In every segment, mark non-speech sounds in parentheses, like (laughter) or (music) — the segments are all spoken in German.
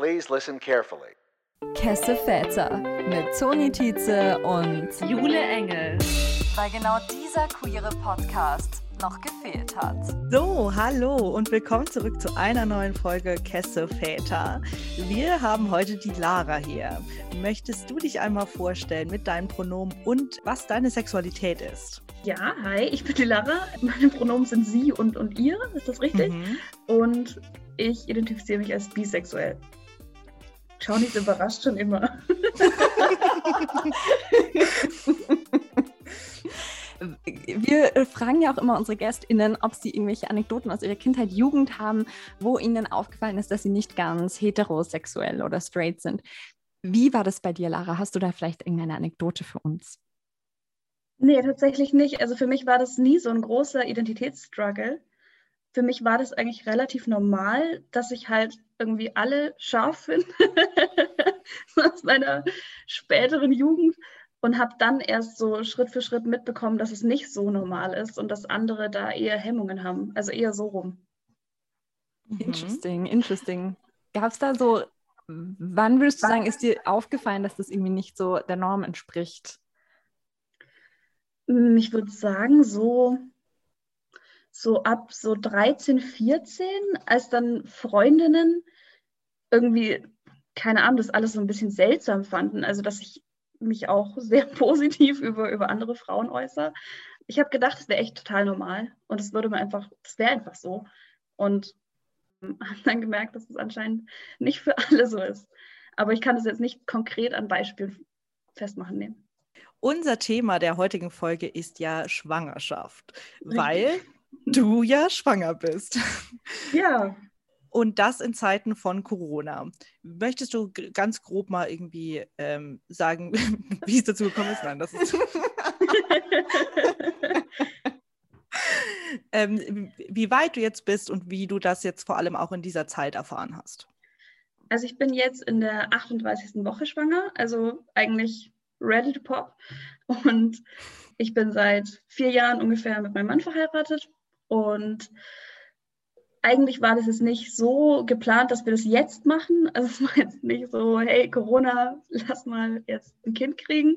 Please listen carefully. Kesse Väter mit Toni Tietze und Jule Engel. Weil genau dieser queere Podcast noch gefehlt hat. So, hallo und willkommen zurück zu einer neuen Folge Kesse Väter. Wir haben heute die Lara hier. Möchtest du dich einmal vorstellen mit deinen Pronomen und was deine Sexualität ist? Ja, hi, ich bin die Lara. Meine Pronomen sind sie und, und ihr, ist das richtig? Mhm. Und ich identifiziere mich als bisexuell. Nicht überrascht schon immer. (laughs) Wir äh, fragen ja auch immer unsere GästInnen, ob sie irgendwelche Anekdoten aus ihrer Kindheit, Jugend haben, wo ihnen aufgefallen ist, dass sie nicht ganz heterosexuell oder straight sind. Wie war das bei dir, Lara? Hast du da vielleicht irgendeine Anekdote für uns? Nee, tatsächlich nicht. Also für mich war das nie so ein großer Identitätsstruggle. Für mich war das eigentlich relativ normal, dass ich halt irgendwie alle scharf finde (laughs) aus meiner späteren Jugend und habe dann erst so Schritt für Schritt mitbekommen, dass es nicht so normal ist und dass andere da eher Hemmungen haben, also eher so rum. Mhm. Interesting, interesting. Gab es da so, wann würdest du sagen, ist dir aufgefallen, dass das irgendwie nicht so der Norm entspricht? Hm, ich würde sagen, so, so ab so 13, 14, als dann Freundinnen irgendwie, keine Ahnung, das alles so ein bisschen seltsam fanden. Also, dass ich mich auch (laughs) sehr positiv über, über andere Frauen äußere. Ich habe gedacht, es wäre echt total normal und es würde mir einfach, das wäre einfach so. Und (laughs) habe dann gemerkt, dass es anscheinend nicht für alle so ist. Aber ich kann das jetzt nicht konkret an Beispielen festmachen nehmen. Unser Thema der heutigen Folge ist ja Schwangerschaft, weil du ja schwanger bist. Ja. Und das in Zeiten von Corona. Möchtest du ganz grob mal irgendwie ähm, sagen, (laughs) wie es dazu gekommen ist? Nein, das ist. (laughs) ähm, wie weit du jetzt bist und wie du das jetzt vor allem auch in dieser Zeit erfahren hast. Also ich bin jetzt in der 38. Woche schwanger, also eigentlich ready to pop. Und ich bin seit vier Jahren ungefähr mit meinem Mann verheiratet. Und eigentlich war das jetzt nicht so geplant, dass wir das jetzt machen. (laughs) Also es war jetzt nicht so, hey Corona, lass mal jetzt ein Kind kriegen,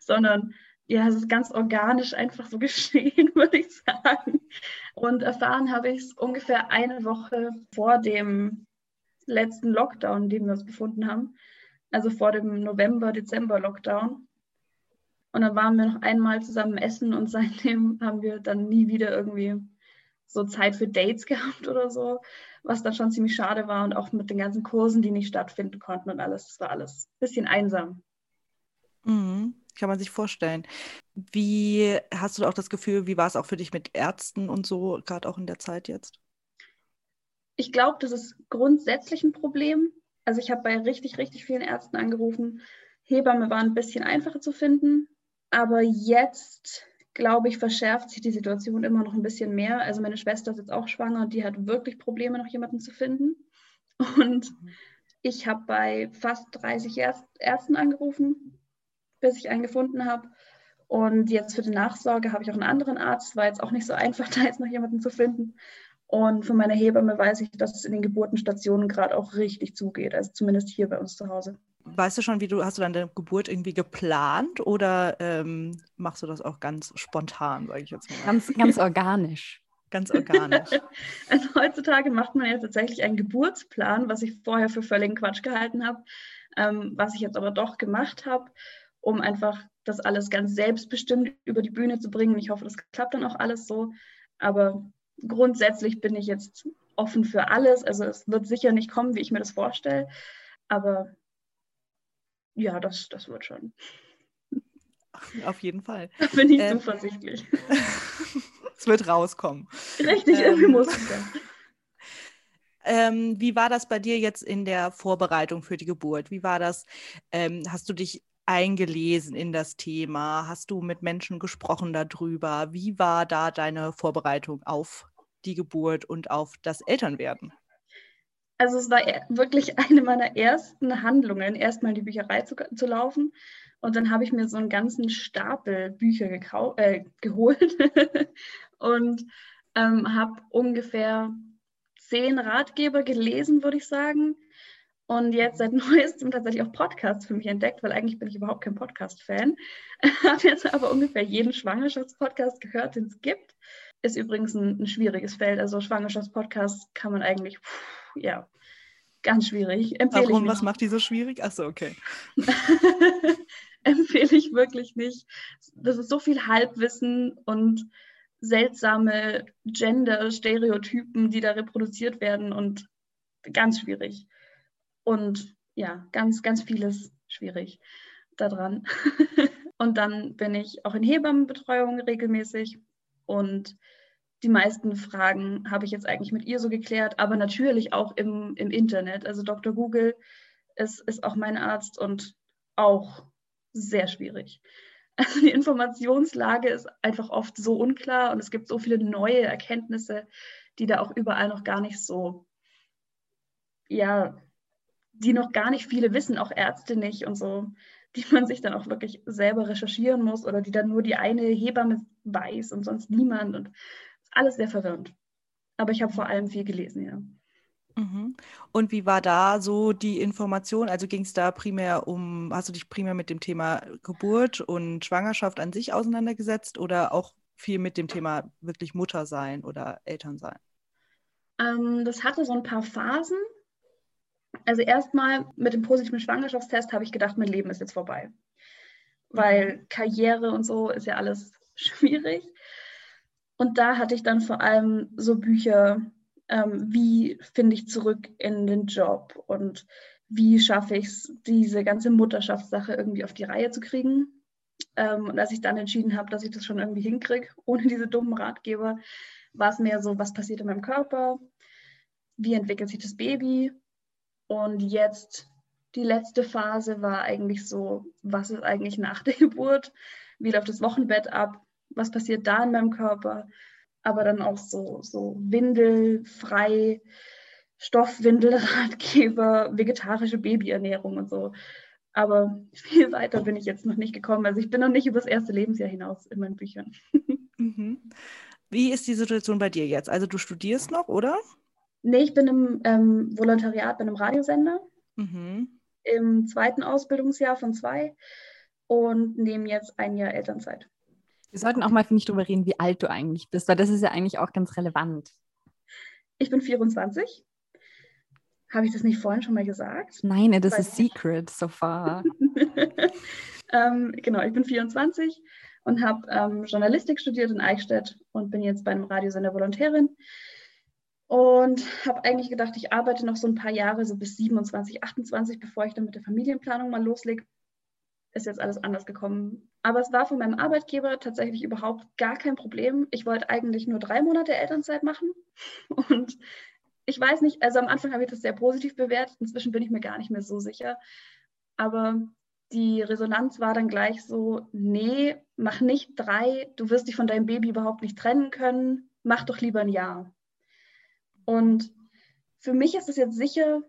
sondern ja, es ist ganz organisch einfach so (laughs) geschehen, würde ich sagen. Und erfahren habe ich es ungefähr eine Woche vor dem letzten Lockdown, in dem wir uns befunden haben also vor dem November-Dezember-Lockdown. Und dann waren wir noch einmal zusammen essen und (laughs) seitdem haben wir dann nie wieder irgendwie so Zeit für Dates (laughs) gehabt oder so, was dann schon ziemlich schade war und auch mit den ganzen Kursen, die nicht stattfinden konnten und alles. Das war alles ein bisschen einsam. Mhm, kann man sich vorstellen. Wie hast du auch das Gefühl, wie war es auch für dich mit Ärzten und so, gerade auch in der Zeit jetzt? Ich glaube, das ist grundsätzlich ein Problem. Also ich habe bei richtig, richtig vielen Ärzten angerufen. Hebamme war ein bisschen einfacher zu finden, aber jetzt, glaube ich, verschärft sich die Situation immer noch ein bisschen mehr. Also meine Schwester ist jetzt auch schwanger und die hat wirklich Probleme, noch jemanden zu finden. Und ich habe bei fast 30 Ärzten angerufen, bis ich einen gefunden habe. Und jetzt für die Nachsorge habe ich auch einen anderen Arzt. War jetzt auch nicht so einfach, (laughs) da jetzt noch jemanden zu finden. Und von meiner Hebamme weiß ich, dass es in den Geburtenstationen gerade auch richtig zugeht, also zumindest hier bei uns zu Hause. Weißt du schon, wie du, hast du deine Geburt irgendwie geplant oder ähm, machst du das auch ganz spontan, sage ich jetzt mal? Ganz, ganz organisch. Ganz organisch. (laughs) also heutzutage macht man ja tatsächlich einen Geburtsplan, was ich vorher für völligen Quatsch gehalten habe, ähm, was ich jetzt aber doch gemacht habe, um einfach das alles ganz selbstbestimmt über die Bühne zu bringen. Ich hoffe, das klappt dann auch alles so. Aber grundsätzlich bin ich jetzt offen für alles. Also es wird sicher nicht kommen, wie ich mir das vorstelle. Aber ja, das, das wird schon. (laughs) Auf jeden Fall. Da bin ich ähm, zuversichtlich. (laughs) es wird rauskommen. Richtig, ähm, irgendwie muss es ja. (laughs) Ähm, wie war das bei dir jetzt in der Vorbereitung für die Geburt? Wie war das? Ähm, hast du dich eingelesen in das Thema? Hast du mit Menschen gesprochen darüber? Wie war da deine Vorbereitung auf die Geburt und auf das Elternwerden? Also es war e-, wirklich (laughs) eine meiner ersten Handlungen, erstmal in die Bücherei zu, zu laufen. Und dann habe ich mir so einen ganzen Stapel Bücher äh, (laughs) geholt und ähm, habe ungefähr zehn Ratgeber gelesen, würde ich sagen. und jetzt seit (laughs) neuestem tatsächlich auch Podcasts für mich entdeckt, weil eigentlich bin ich überhaupt kein Podcast-Fan. Habe jetzt aber ungefähr jeden Schwangerschaftspodcast gehört, den es gibt. Ist übrigens ein, ein schwieriges Feld. Also Schwangerschaftspodcasts kann man eigentlich, pff, ja, ganz schwierig. Empfehle Warum? Was macht die so schwierig? Achso, okay. (laughs) Empfehle ich wirklich nicht. Das ist so viel Halbwissen und seltsame Gender-Stereotypen, die da reproduziert werden und ganz schwierig. Und ja, ganz, ganz vieles schwierig daran. (laughs) und dann bin ich auch in Hebammenbetreuung regelmäßig und die meisten Fragen habe ich jetzt eigentlich mit ihr so geklärt, aber natürlich auch im, im Internet. Also Dr. Google ist, ist auch mein Arzt und auch sehr schwierig. Also die Informationslage ist einfach oft so unklar und es gibt so viele neue Erkenntnisse, die da auch überall noch gar nicht so, ja, die noch gar nicht viele wissen, auch Ärzte nicht und so, die man sich dann auch wirklich selber recherchieren muss oder die dann nur die eine Hebamme weiß und sonst niemand und alles sehr verwirrend. Aber ich habe vor allem viel gelesen, ja. Mhm. Und wie war da so die Information? Also ging es da primär um, hast du dich primär mit dem Thema Geburt und Schwangerschaft an sich auseinandergesetzt oder auch viel mit dem Thema wirklich Mutter sein oder Eltern sein? Ähm, das hatte so ein paar Phasen. Also erstmal mit dem positiven Schwangerschaftstest habe ich gedacht, mein Leben ist jetzt vorbei. Weil mhm. Karriere und so ist ja alles (laughs) schwierig. Und da hatte ich dann vor allem so Bücher, ähm, wie finde ich zurück in den Job und wie schaffe ich es, diese ganze Mutterschaftssache irgendwie auf die Reihe zu kriegen. Ähm, und als ich dann entschieden habe, dass ich das schon irgendwie hinkriege, (laughs) ohne diese dummen Ratgeber, war es mehr so, was passiert in meinem Körper, wie entwickelt sich das Baby, und jetzt die letzte Phase war eigentlich so, was ist eigentlich nach der (laughs) Geburt? Wie läuft das Wochenbett ab? Was passiert da in meinem Körper? Aber dann auch so, so windelfrei, Stoffwindelratgeber, (laughs) vegetarische Babyernährung und so. Aber viel weiter bin ich jetzt noch nicht gekommen. Also ich bin noch nicht über das erste Lebensjahr hinaus in meinen Büchern. (laughs) Mhm. Wie ist die Situation bei dir jetzt? Also du studierst noch, oder? Nee, ich bin im ähm, Volontariat bei einem Radiosender mhm. im zweiten Ausbildungsjahr von zwei und nehme jetzt ein Jahr Elternzeit. Wir sollten auch mal, finde ich, darüber reden, wie alt du eigentlich bist, weil das ist ja eigentlich auch ganz relevant. Ich bin 24. Habe ich das nicht vorhin schon mal gesagt? Nein, das ist secret so far. (laughs) ähm, genau, ich bin 24 und habe ähm, Journalistik studiert in Eichstätt und bin jetzt bei einem Radiosender Volontärin und habe eigentlich gedacht, ich arbeite noch so ein paar Jahre, so bis 27, 28, bevor ich dann mit der Familienplanung mal loslege. Ist jetzt alles anders gekommen. Aber es war von meinem Arbeitgeber tatsächlich überhaupt gar kein Problem. Ich wollte eigentlich nur drei Monate Elternzeit machen. (laughs) Und ich weiß nicht, also am Anfang habe ich das sehr positiv bewertet. Inzwischen bin ich mir gar nicht mehr so sicher. Aber die Resonanz war dann gleich so, nee, mach nicht drei, du wirst dich von deinem Baby überhaupt nicht trennen können, mach doch lieber ein Jahr. Und für mich ist es jetzt sicher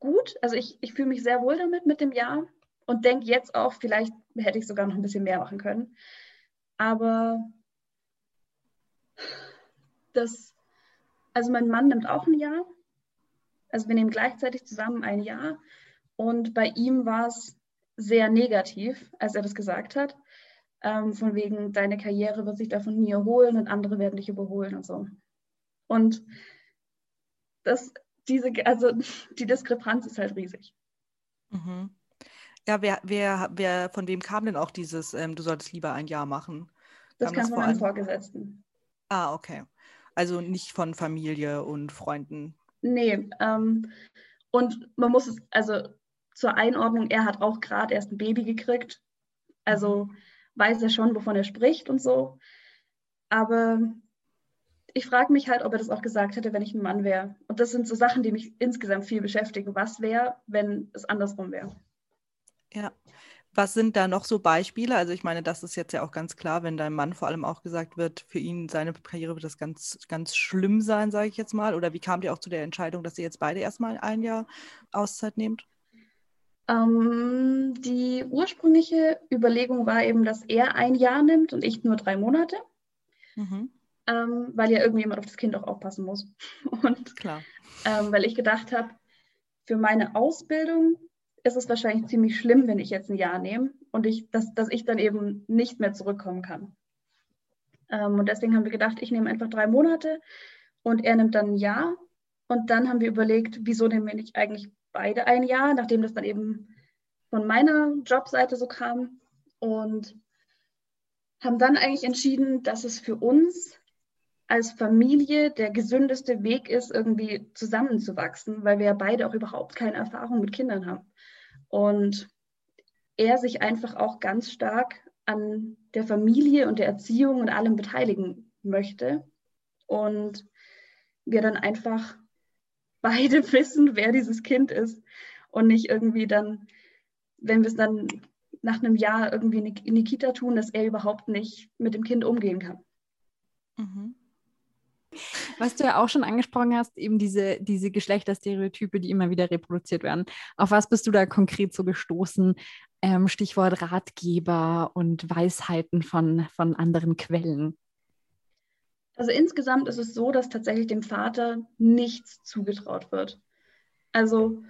gut. Also ich, ich fühle mich sehr wohl damit mit dem Jahr und denke jetzt auch, vielleicht hätte ich sogar noch ein bisschen mehr machen können. Aber das, also mein Mann nimmt auch ein Jahr. Also wir nehmen gleichzeitig zusammen ein Jahr. Und bei ihm war es sehr negativ, als er das gesagt hat. Ähm, von wegen, deine Karriere wird sich davon nie erholen und andere werden dich überholen und so. Und das, diese, also die Diskrepanz ist halt riesig. Mhm. Ja, wer, wer, wer, von wem kam denn auch dieses, ähm, du solltest lieber ein Jahr machen? Das kam, kam von meinem Vorgesetzten. Ah, okay. Also nicht von Familie und Freunden. Nee, ähm, und man muss es, also zur Einordnung, er hat auch gerade erst ein Baby gekriegt. Also mhm. weiß er schon, wovon er spricht und so. Aber ich frage mich halt, ob er das auch gesagt hätte, wenn ich ein Mann wäre. Und das sind so Sachen, die mich insgesamt viel beschäftigen. Was wäre, wenn es andersrum wäre? Ja. Was sind da noch so Beispiele? Also ich meine, das ist jetzt ja auch ganz klar, wenn dein Mann vor allem auch gesagt wird, für ihn, seine Karriere wird das ganz, ganz schlimm sein, sage ich jetzt mal. Oder wie kam ihr auch zu der Entscheidung, dass ihr jetzt beide erstmal ein Jahr Auszeit nehmt? Ähm, die ursprüngliche Überlegung war eben, dass er ein Jahr nimmt und ich nur drei Monate. Mhm ähm, weil ja irgendjemand auf das Kind auch aufpassen muss. (laughs) Und Klar. Ähm, weil ich gedacht habe, für meine Ausbildung ist es wahrscheinlich ziemlich schlimm, wenn ich jetzt ein Jahr nehme und ich, dass, dass ich dann eben nicht mehr zurückkommen kann. Ähm, und deswegen haben wir gedacht, ich nehme einfach drei Monate und er nimmt dann ein Jahr. Und dann haben wir überlegt, wieso nehmen wir nicht eigentlich beide ein Jahr, nachdem das dann eben von meiner Jobseite so kam. Und haben dann eigentlich entschieden, dass es für uns als Familie der gesündeste Weg ist, irgendwie zusammenzuwachsen, weil wir ja beide auch überhaupt keine Erfahrung mit Kindern haben. Und er sich einfach auch ganz stark an der Familie und der Erziehung und allem beteiligen möchte. Und wir dann einfach (laughs) beide wissen, wer dieses Kind ist und nicht irgendwie dann, wenn wir es dann nach einem Jahr irgendwie in die Kita tun, dass er überhaupt nicht mit dem Kind umgehen kann. Mhm. Was du ja auch schon angesprochen hast, eben diese, diese Geschlechterstereotype, die immer wieder reproduziert werden. Auf was bist du da konkret so gestoßen? Ähm, Stichwort Ratgeber und Weisheiten von, von anderen Quellen. Also insgesamt ist es so, dass tatsächlich dem Vater nichts zugetraut wird. Also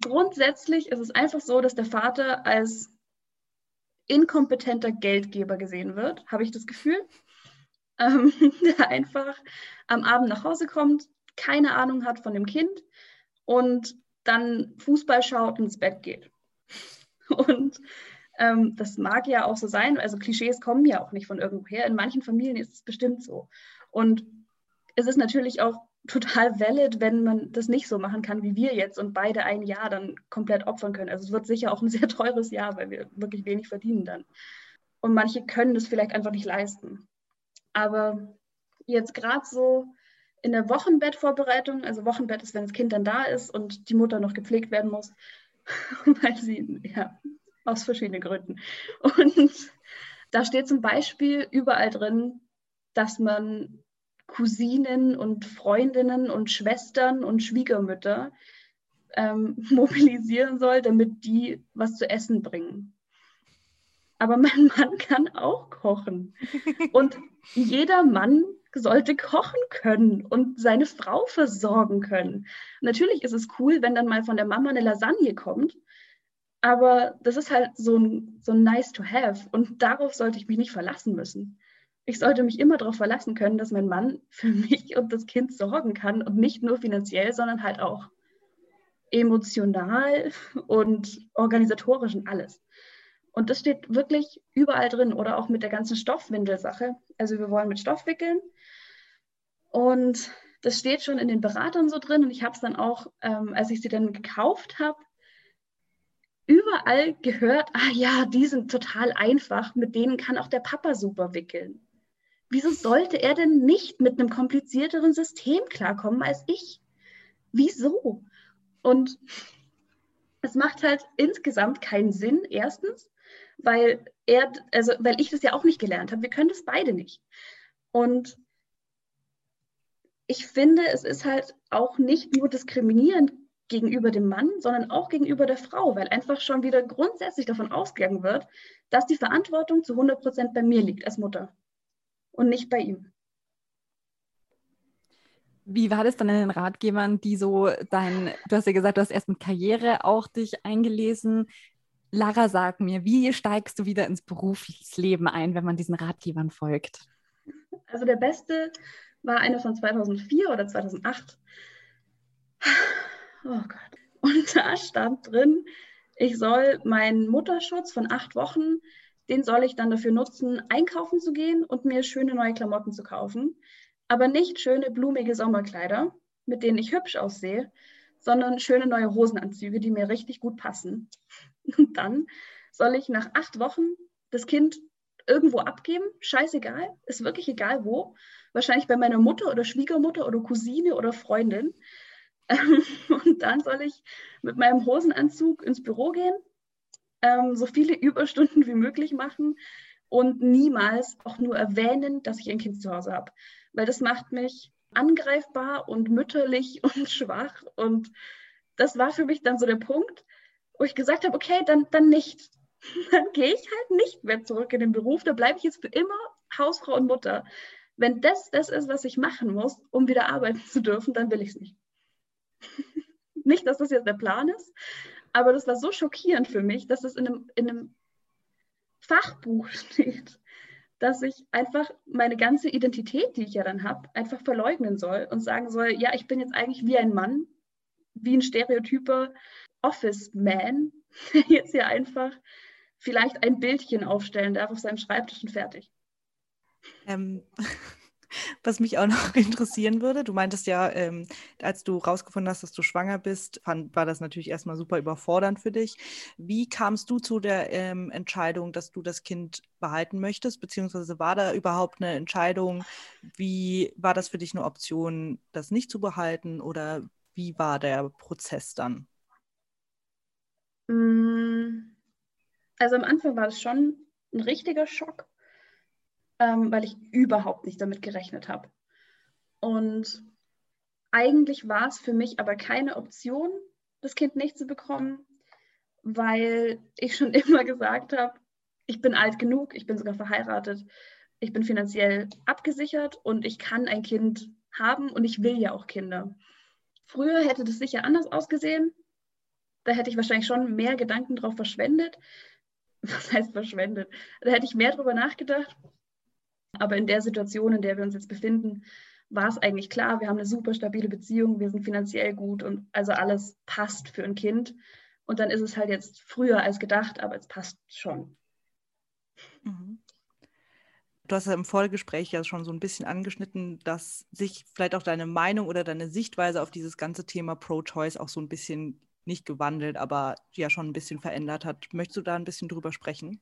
grundsätzlich ist es einfach so, dass der Vater als inkompetenter Geldgeber gesehen wird, habe ich das Gefühl ähm, (laughs) der einfach am Abend nach Hause kommt, keine Ahnung hat von dem Kind und dann Fußball schaut und ins Bett geht. (laughs) Und ähm, das mag ja auch so sein, also Klischees kommen ja auch nicht von irgendwoher. In manchen Familien ist es bestimmt so. Und es ist natürlich auch total valid, wenn man das nicht so machen kann wie wir jetzt und beide ein Jahr dann komplett opfern können. Also es wird sicher auch ein (laughs) sehr teures Jahr, weil wir wirklich wenig verdienen dann. Und manche können das vielleicht einfach nicht leisten. Aber jetzt gerade so in der Wochenbettvorbereitung, also Wochenbett ist, wenn das Kind dann da ist und die Mutter noch gepflegt werden muss, (laughs) weil sie, ja, aus verschiedenen Gründen. Und da steht zum Beispiel überall drin, dass man Cousinen und Freundinnen und Schwestern und Schwiegermütter ähm, (laughs) mobilisieren soll, damit die was zu essen bringen aber mein (laughs) Mann kann auch kochen. Und jeder Mann sollte kochen können und seine Frau versorgen können. Natürlich ist es cool, wenn dann mal von der Mama eine Lasagne kommt, aber das ist halt so ein, so ein nice to have und darauf sollte ich mich nicht verlassen müssen. Ich sollte mich immer darauf verlassen können, dass mein Mann (laughs) für mich und das Kind sorgen kann und nicht nur finanziell, sondern halt auch emotional und organisatorisch und alles. Und das steht wirklich überall drin oder auch mit der ganzen Stoffwindelsache. Also wir wollen mit Stoff wickeln. Und das steht schon in den Beratern so drin. Und ich habe es dann auch, ähm, als ich sie dann gekauft habe, überall gehört, ah ja, die sind total einfach, mit denen kann auch der Papa super wickeln. Wieso sollte er denn nicht mit einem komplizierteren System klarkommen als ich? Wieso? Und es macht halt insgesamt keinen Sinn, erstens weil er, also weil ich das ja auch nicht gelernt habe. Wir können das beide nicht. Und ich finde, es ist halt auch nicht nur diskriminierend gegenüber dem Mann, sondern auch gegenüber der Frau, weil einfach schon wieder grundsätzlich davon ausgegangen wird, dass die Verantwortung zu 100 Prozent bei mir liegt als Mutter und nicht bei ihm. Wie war das dann in den Ratgebern, die so dein, du hast ja gesagt, du hast erst mit Karriere auch dich eingelesen. Lara, sag mir, wie steigst du wieder ins Berufsleben ein, wenn man diesen Ratgebern folgt? Also der beste war einer von 2004 oder 2008. Oh Gott. Und da stand drin, ich soll meinen Mutterschutz von acht Wochen, den soll ich dann dafür nutzen, einkaufen zu gehen und mir schöne neue Klamotten zu kaufen. Aber nicht schöne, blumige Sommerkleider, mit denen ich hübsch aussehe, sondern schöne neue Hosenanzüge, die mir richtig gut passen. Dann soll ich nach acht Wochen das Kind irgendwo abgeben, scheißegal, ist wirklich egal wo. Wahrscheinlich bei meiner Mutter oder Schwiegermutter oder Cousine oder Freundin. (laughs) Und dann soll ich mit meinem Hosenanzug ins Büro gehen, ähm, so viele Überstunden wie möglich machen und niemals auch nur erwähnen, dass ich ein Kind zu Hause habe. Weil das macht mich angreifbar und mütterlich (laughs) und schwach. Und das war für mich dann so der Punkt, wo ich gesagt habe, okay, dann, dann nicht. (laughs) Dann gehe ich halt nicht mehr zurück in den Beruf. Da bleibe ich jetzt für immer Hausfrau und Mutter. Wenn das das ist, was ich machen muss, um wieder arbeiten zu dürfen, dann will ich es nicht. (laughs) Nicht, dass das jetzt der Plan ist, aber das war so schockierend für mich, dass es in einem, in einem Fachbuch (laughs) steht, dass ich einfach meine ganze Identität, die ich ja dann habe, einfach verleugnen soll und sagen soll, ja, ich bin jetzt eigentlich wie ein Mann, wie ein stereotyper Office-Man, der (laughs) jetzt hier einfach vielleicht ein Bildchen aufstellen darf auf seinem Schreibtisch und fertig. Ähm, (laughs) was mich auch noch (laughs) interessieren würde, du meintest ja, ähm, als du rausgefunden hast, dass du schwanger bist, fand, war das natürlich erstmal super überfordernd für dich. Wie kamst du zu der ähm, Entscheidung, dass du das Kind behalten möchtest? Beziehungsweise war da überhaupt eine Entscheidung? Wie war das für dich eine Option, das nicht zu behalten? Oder wie war der Prozess dann? Mm, also am Anfang war es schon ein richtiger Schock ähm, weil ich überhaupt nicht damit gerechnet habe. Und eigentlich war es für mich aber keine Option, das Kind nicht zu bekommen, weil ich schon (laughs) immer gesagt habe, ich bin alt genug, ich bin sogar verheiratet, ich bin finanziell abgesichert und ich kann ein Kind haben und ich will ja auch Kinder. Früher hätte das sicher anders ausgesehen. Da hätte ich wahrscheinlich schon mehr Gedanken drauf verschwendet. (laughs) Was heißt verschwendet? Da hätte ich mehr drüber nachgedacht. Aber in der Situation, in der wir uns jetzt befinden, war es eigentlich klar, wir haben eine super stabile Beziehung, wir sind finanziell gut und also alles passt für ein Kind. Und dann ist es halt jetzt früher als gedacht, aber es passt schon. Mhm. Du hast ja im Vorgespräch ja schon so ein bisschen angeschnitten, dass sich vielleicht auch deine Meinung oder deine Sichtweise auf dieses ganze Thema Pro-Choice auch so ein bisschen nicht gewandelt, aber ja schon ein bisschen verändert hat. Möchtest du da ein bisschen drüber sprechen?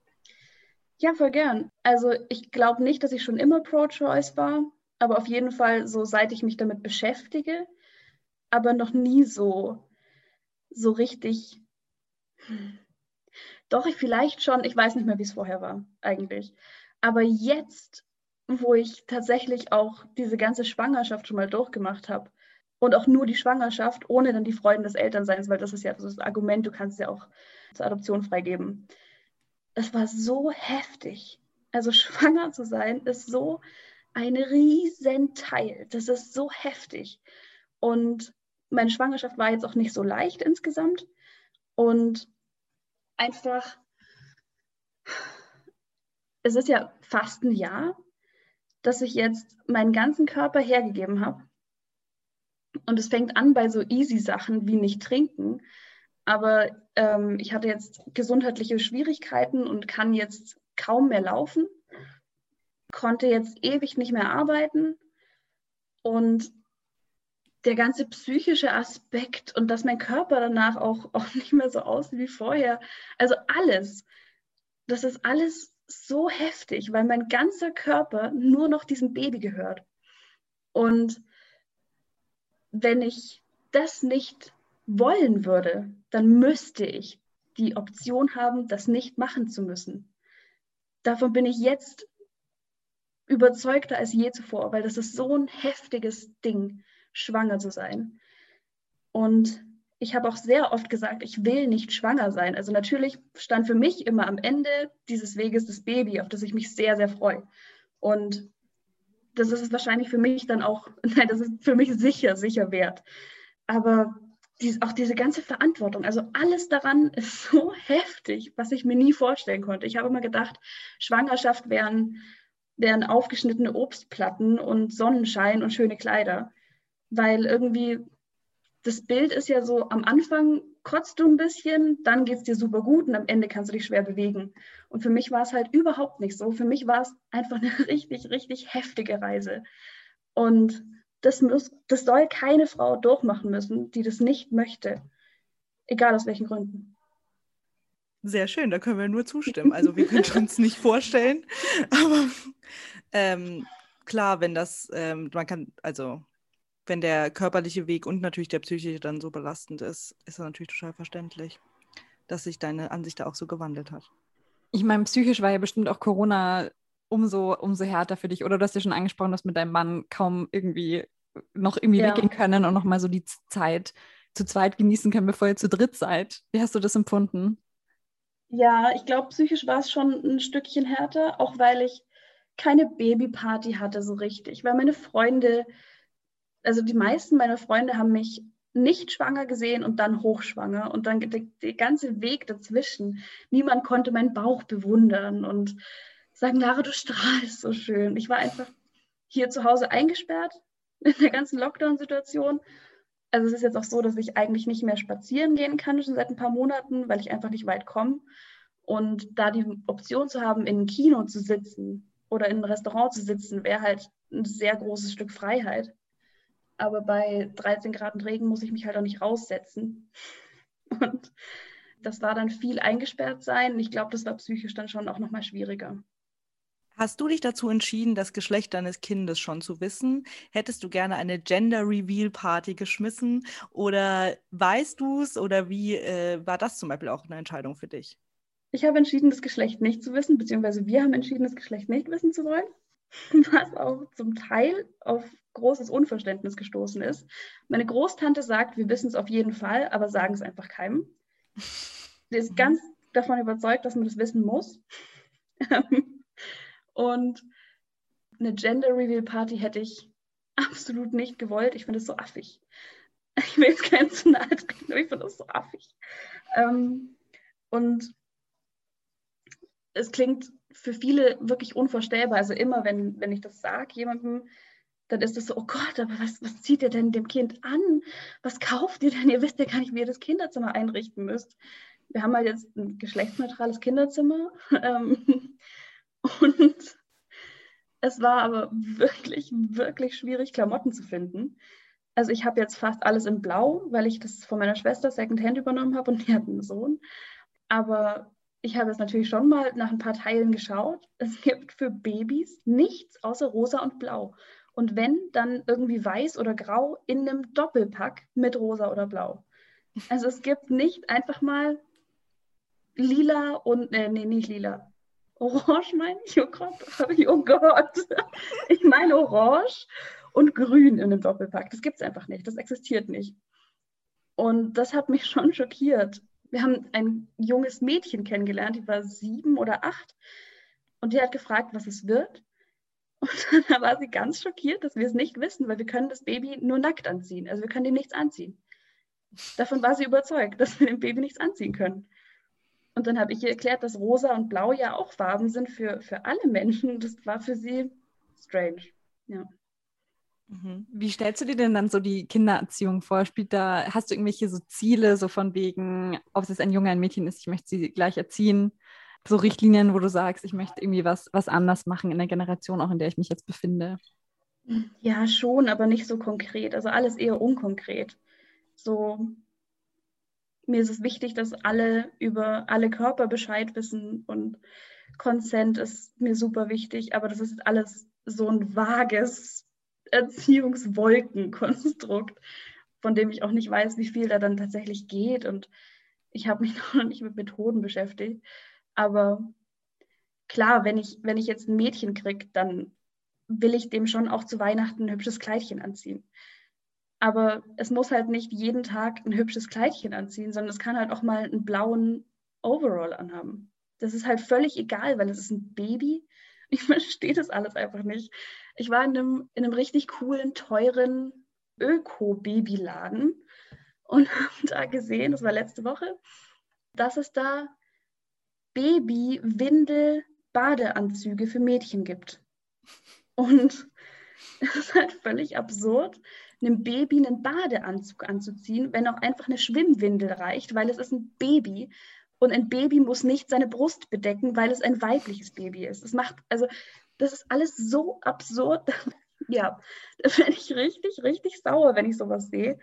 Ja, voll gern. Also ich glaube nicht, dass ich schon immer pro-choice war, aber auf jeden Fall so, seit ich mich damit beschäftige, aber noch nie so, so richtig. Doch, ich vielleicht schon, ich weiß nicht mehr, wie es vorher war, eigentlich. Aber jetzt, wo ich tatsächlich auch diese ganze Schwangerschaft schon mal durchgemacht habe und auch nur die Schwangerschaft, ohne dann die Freuden des Elternseins, weil das ist ja das Argument, du kannst ja auch zur Adoption freigeben es war so heftig. Also (laughs) schwanger zu sein ist so ein Riesenteil. Das ist so heftig. Und meine Schwangerschaft war jetzt auch nicht so leicht insgesamt. Und einfach, es ist ja fast ein Jahr, dass ich jetzt meinen ganzen Körper hergegeben habe. Und es fängt an bei so easy Sachen wie nicht trinken. Aber ähm, ich hatte jetzt gesundheitliche Schwierigkeiten und kann jetzt kaum mehr laufen, konnte jetzt ewig nicht mehr arbeiten und der ganze psychische Aspekt und dass mein Körper danach auch, (laughs) auch nicht mehr so aussieht wie vorher. Also alles, das ist alles so heftig, weil mein ganzer Körper nur noch diesem Baby gehört. Und wenn ich das nicht wollen würde, dann müsste ich die Option haben, das nicht machen zu müssen. Davon bin ich jetzt überzeugter als je zuvor, weil das ist so ein heftiges Ding, schwanger zu sein. Und ich habe auch sehr oft gesagt, ich will nicht schwanger sein. Also natürlich stand für mich immer am Ende dieses Weges das Baby, auf das ich mich sehr, sehr freue. Und das ist es wahrscheinlich für mich dann auch, (laughs) nein, das ist für mich sicher, sicher wert. Aber dies, auch diese ganze Verantwortung, also alles daran (laughs) ist so heftig, was ich mir nie vorstellen konnte. Ich habe immer gedacht, Schwangerschaft wären, wären aufgeschnittene Obstplatten und Sonnenschein und schöne Kleider, weil irgendwie das Bild ist ja so, am Anfang kotzt du ein bisschen, dann geht es dir super gut und am Ende kannst du dich schwer bewegen. Und für mich war es halt überhaupt nicht so. Für mich war es einfach eine (laughs) richtig, richtig heftige Reise. Und das, muss, das soll keine Frau durchmachen müssen, die das nicht möchte. Egal aus welchen Gründen. Sehr schön, da können wir nur zustimmen. Also wir können uns (laughs) nicht vorstellen. Aber ähm, klar, wenn das, ähm, man kann, also wenn der körperliche Weg und natürlich der psychische dann so belastend ist, ist das natürlich total verständlich, dass sich deine Ansicht da auch so gewandelt hat. Ich meine, psychisch war ja bestimmt auch Corona umso, umso härter für dich. Oder du hast ja schon angesprochen, dass mit deinem Mann kaum irgendwie noch irgendwie ja. weggehen können und noch mal so die Zeit zu zweit genießen können, bevor ihr zu dritt seid. Wie hast du das empfunden? Ja, ich glaube, psychisch war es schon ein Stückchen härter, auch weil ich keine Babyparty hatte so richtig, weil meine Freunde, also die meisten meiner Freunde haben mich nicht schwanger gesehen und dann hochschwanger und dann der, der ganze Weg dazwischen. Niemand konnte meinen Bauch bewundern und sagen, Lara, du strahlst so schön. Ich war einfach hier zu Hause eingesperrt in der ganzen Lockdown-Situation. Also es ist jetzt auch so, dass ich eigentlich nicht mehr spazieren gehen kann, schon seit ein paar Monaten, weil ich einfach nicht weit komme. Und da die Option zu haben, in ein Kino zu sitzen oder in ein Restaurant zu sitzen, wäre halt ein sehr großes Stück Freiheit. Aber bei 13 Grad Regen muss ich mich halt auch nicht raussetzen. Und das war dann viel eingesperrt sein. Ich glaube, das war psychisch dann schon auch nochmal schwieriger. Hast du dich dazu entschieden, das Geschlecht deines Kindes schon zu wissen? Hättest du gerne eine Gender Reveal Party geschmissen oder weißt du es oder wie äh, war das zum Beispiel auch eine Entscheidung für dich? Ich habe entschieden, das Geschlecht nicht zu wissen, beziehungsweise wir haben entschieden, das Geschlecht nicht wissen zu wollen, (laughs) was auch zum Teil auf großes Unverständnis gestoßen ist. Meine Großtante sagt, wir wissen es auf jeden Fall, aber sagen es einfach keinem. (laughs) Sie ist mhm. ganz davon überzeugt, dass man das wissen muss. (laughs) Und eine Gender Reveal Party hätte ich absolut nicht gewollt. Ich finde es so affig. (laughs) Ich will jetzt keinen zu nahe treten, aber ich finde das so affig. Ähm, und es klingt für viele wirklich unvorstellbar. Also immer, wenn, wenn ich das sage jemandem, dann ist es so, oh Gott, aber was, was zieht ihr denn dem Kind an? Was kauft ihr denn? Ihr wisst ja gar nicht, wie ihr das Kinderzimmer einrichten müsst. Wir haben halt jetzt ein geschlechtsneutrales Kinderzimmer. (laughs) Ähm, und es war aber wirklich, wirklich schwierig, Klamotten zu finden. Also ich habe jetzt fast alles in Blau, weil ich das von meiner Schwester Secondhand übernommen habe und die hat einen Sohn. Aber ich habe jetzt natürlich schon mal nach ein paar Teilen geschaut. Es gibt für Babys nichts außer rosa und blau. Und wenn, dann irgendwie weiß oder grau in einem Doppelpack mit rosa oder blau. Also es gibt nicht einfach mal lila und, äh, nee, nicht lila, Orange meine ich, oh Gott, (laughs) oh Gott. Ich meine Orange und Grün in einem Doppelpack. Das gibt es einfach nicht, das existiert nicht. Und das hat mich (laughs) schon schockiert. Wir haben ein junges Mädchen kennengelernt, die war sieben oder acht. Und die hat gefragt, was es wird. Und (laughs) dann war sie ganz schockiert, dass wir es nicht wissen, weil wir können das Baby nur nackt anziehen. Also wir können dem nichts anziehen. Davon war sie überzeugt, (laughs) dass wir dem Baby nichts anziehen können. Und dann habe ich ihr erklärt, dass rosa und blau ja auch Farben sind für, für alle Menschen. Das war für sie strange. Ja. Mhm. Wie stellst du dir denn dann so die Kindererziehung vor? Spielt da, hast du irgendwelche so Ziele, so von wegen, ob es jetzt ein Junge, ein Mädchen ist, ich möchte sie gleich erziehen? So Richtlinien, wo du sagst, ich möchte irgendwie was, was anders machen in der Generation, auch in der ich mich jetzt befinde? Ja, schon, aber nicht so konkret. Also alles eher unkonkret. So, mir ist es wichtig, dass alle über alle Körper Bescheid wissen und Consent ist mir super wichtig, aber das ist alles so ein vages Erziehungswolkenkonstrukt, von dem ich auch nicht weiß, wie viel da dann tatsächlich geht und ich habe mich (laughs) noch nicht mit Methoden beschäftigt, aber klar, wenn ich, wenn ich jetzt ein Mädchen kriege, dann will ich dem schon auch zu Weihnachten ein hübsches Kleidchen anziehen. Aber es muss halt nicht jeden Tag ein hübsches Kleidchen anziehen, sondern es kann halt auch mal einen blauen Overall anhaben. Das ist halt völlig egal, weil es ist ein Baby. (laughs) Ich verstehe das alles einfach nicht. Ich war in einem, in einem richtig coolen, teuren Öko-Babyladen und (laughs) habe da gesehen, das war letzte Woche, dass es da Baby-Windel-Badeanzüge für Mädchen gibt. Und (laughs) es ist halt völlig absurd, einem Baby einen Badeanzug anzuziehen, wenn auch einfach eine Schwimmwindel reicht, weil es ist ein Baby und ein Baby muss nicht seine Brust bedecken, weil es ein weibliches Baby ist. Das macht, also, das ist alles so absurd. (laughs) ja, da werde ich richtig, richtig sauer, wenn ich sowas sehe.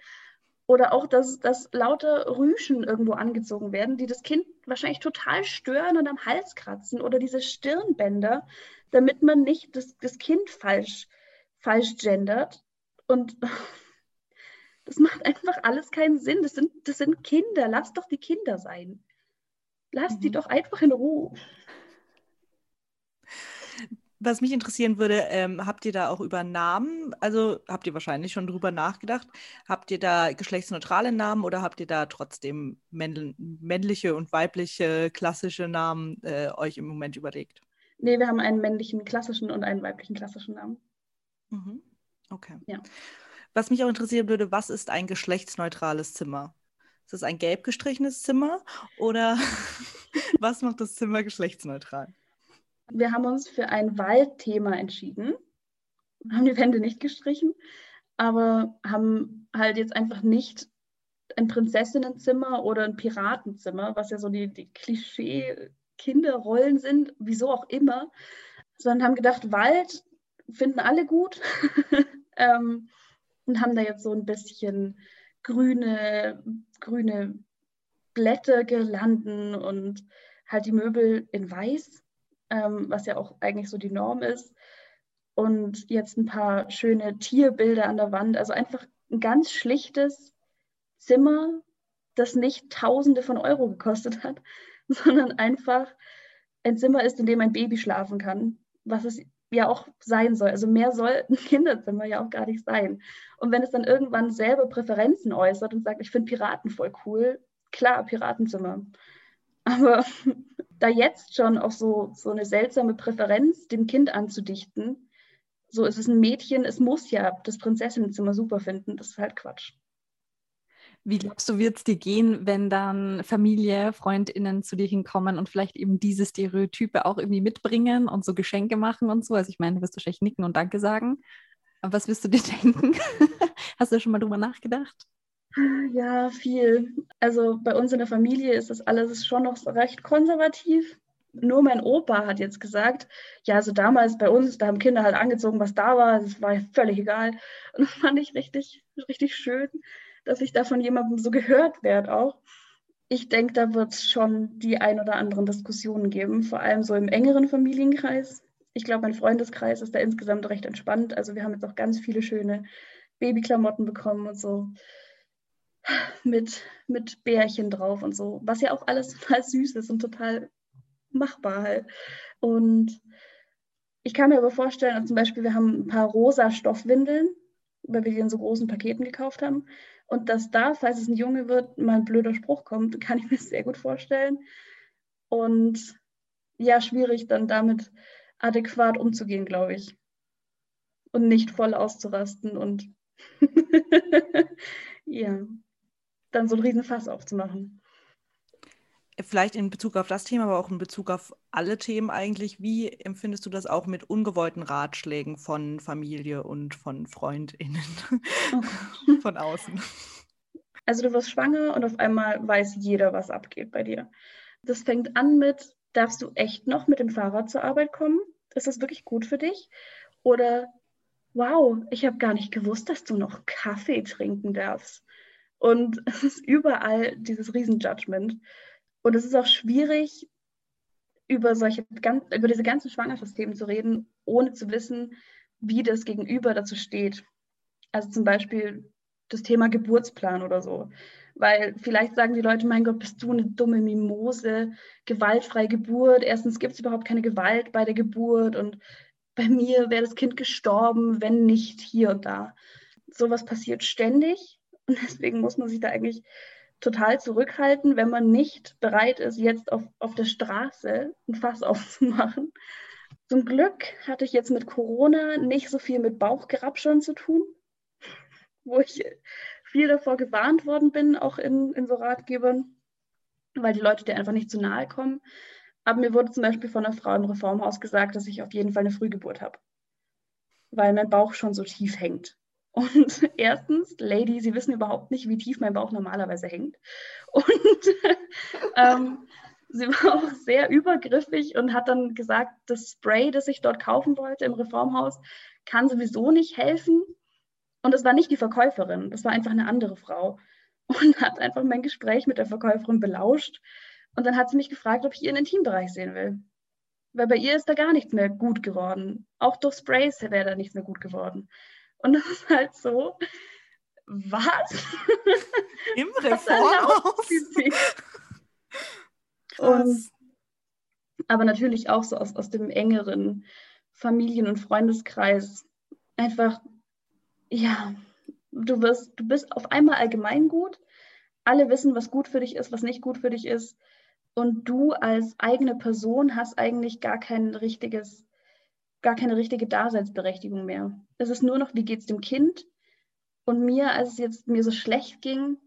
Oder auch, dass, dass lauter Rüschen irgendwo angezogen werden, die das Kind wahrscheinlich total stören und am Hals kratzen. Oder diese Stirnbänder, damit man nicht das, das Kind falsch, falsch gendert. Und (laughs) das macht einfach alles keinen Sinn. Das sind, das sind Kinder. Lass doch die Kinder sein. Lass mhm. die doch einfach in Ruhe. Was mich interessieren würde, ähm, habt ihr da auch über Namen, also habt ihr wahrscheinlich schon drüber nachgedacht, habt ihr da geschlechtsneutrale Namen oder habt ihr da trotzdem männliche und weibliche klassische Namen äh, euch im Moment überlegt? Nee, wir haben einen männlichen klassischen und einen weiblichen klassischen Namen. Mhm. Okay. Ja. Was mich auch interessieren würde, was ist ein geschlechtsneutrales Zimmer? Ist das ein gelb gestrichenes Zimmer oder (laughs) was macht das Zimmer geschlechtsneutral? Wir haben uns für ein Waldthema entschieden, haben die Wände nicht gestrichen, aber haben halt jetzt einfach nicht ein Prinzessinnenzimmer oder ein Piratenzimmer, was ja so die, die Klischee-Kinderrollen sind, wieso auch immer, sondern haben gedacht, Wald finden alle gut (laughs) ähm, und haben da jetzt so ein bisschen grüne, grüne Blätter gelanden und halt die Möbel in weiß, ähm, was ja auch eigentlich so die Norm ist. Und jetzt ein paar schöne Tierbilder an der Wand. Also einfach ein ganz schlichtes Zimmer, das nicht Tausende von Euro gekostet hat, (laughs) sondern einfach ein Zimmer ist, in dem ein Baby schlafen kann, was es ja auch sein soll. Also mehr soll ein Kinderzimmer ja auch gar nicht sein. Und wenn es dann irgendwann selber Präferenzen äußert und sagt, ich finde Piraten voll cool, klar, Piratenzimmer. Aber (laughs) da jetzt schon auch so, so eine seltsame Präferenz dem Kind anzudichten, so ist es ein Mädchen, es muss ja das Prinzessinnenzimmer super finden, das ist halt Quatsch. Wie glaubst du, wird es dir gehen, wenn dann Familie, FreundInnen zu dir hinkommen und vielleicht eben diese Stereotype auch irgendwie mitbringen und so Geschenke machen und so? Also ich meine, du wirst wahrscheinlich nicken und Danke sagen. Aber was wirst du dir (laughs) denken? Hast du schon mal drüber nachgedacht? Ja, viel. Also bei uns in der Familie ist das alles schon noch recht konservativ. Nur mein Opa hat jetzt gesagt, ja, also damals bei uns, da haben Kinder halt angezogen, was da war, das war völlig egal. Und das fand ich richtig, richtig schön dass ich da von jemandem so gehört werde auch. Ich denke, da wird es schon die ein oder anderen Diskussionen geben, vor allem so im engeren Familienkreis. Ich glaube, mein Freundeskreis ist da insgesamt recht entspannt. Also wir haben jetzt auch ganz viele schöne Babyklamotten bekommen und so mit, mit Bärchen drauf und so, was ja auch alles (laughs) total süß ist und total machbar halt. Und ich kann mir aber vorstellen, zum Beispiel, wir haben ein paar rosa Stoffwindeln, weil wir die in so großen Paketen gekauft haben. Und dass da, falls es ein Junge wird, mal ein blöder Spruch kommt, (laughs) kann ich mir sehr gut vorstellen. Und ja, schwierig dann damit adäquat umzugehen, glaube ich. Und nicht voll auszurasten und (laughs) ja, dann so ein Riesenfass aufzumachen vielleicht in Bezug auf das Thema, aber auch in Bezug auf alle Themen eigentlich, wie empfindest du das auch mit ungewollten Ratschlägen von Familie und von FreundInnen oh. (laughs) von außen? Also du wirst schwanger und auf einmal weiß jeder, was abgeht bei dir. Das fängt an mit, darfst du echt noch mit dem Fahrrad zur Arbeit kommen? Ist das wirklich gut für dich? Oder, wow, ich habe gar nicht gewusst, dass du noch Kaffee trinken darfst. Und (laughs) es ist überall dieses Riesenjudgment. Und es ist auch schwierig, über, solche, über diese ganzen Schwangerschaftsthemen zu reden, ohne zu wissen, wie das Gegenüber dazu steht. Also zum Beispiel das Thema Geburtsplan oder so. Weil vielleicht sagen die Leute, mein Gott, bist du eine dumme Mimose, gewaltfreie Geburt. Erstens gibt es überhaupt keine Gewalt bei der Geburt und bei mir wäre das Kind gestorben, wenn nicht hier und da. Sowas passiert ständig und deswegen muss man sich da eigentlich total zurückhalten, wenn man nicht bereit ist, jetzt auf, auf der Straße ein Fass (laughs) aufzumachen. Zum Glück hatte ich jetzt mit Corona nicht so viel mit Bauchgerabschern zu tun, (laughs) wo ich viel davor gewarnt worden bin, auch in, in so Ratgebern, weil die Leute dir einfach nicht zu nahe kommen. Aber mir wurde zum Beispiel von einer Frau im Reformhaus gesagt, dass ich auf jeden Fall eine Frühgeburt habe, weil mein Bauch schon so tief hängt. Und (laughs) erstens, Lady, Sie wissen überhaupt nicht, wie tief mein Bauch normalerweise hängt. Und (laughs) ähm, sie war auch sehr übergriffig und hat dann gesagt, das Spray, das ich dort kaufen wollte im Reformhaus, kann sowieso nicht helfen. Und es war nicht die Verkäuferin, das war einfach eine andere Frau. Und hat einfach mein Gespräch mit der Verkäuferin belauscht. Und dann hat sie mich gefragt, ob ich ihren Intimbereich sehen will. Weil bei ihr ist da gar nichts mehr gut geworden. Auch durch Sprays wäre da nichts mehr gut geworden. Und das ist halt so, was? (laughs) Im Reformhaus? (laughs) Und, aber natürlich auch so aus, aus dem engeren Familien- und Freundeskreis. Einfach, ja, du wirst, du bist auf einmal allgemeingut. Alle wissen, was gut für dich ist, was nicht gut für dich ist. Und du als eigene Person hast eigentlich gar kein richtiges gar keine richtige Daseinsberechtigung mehr. Es ist nur noch, wie geht es dem Kind Und mir, als es jetzt mir so schlecht ging,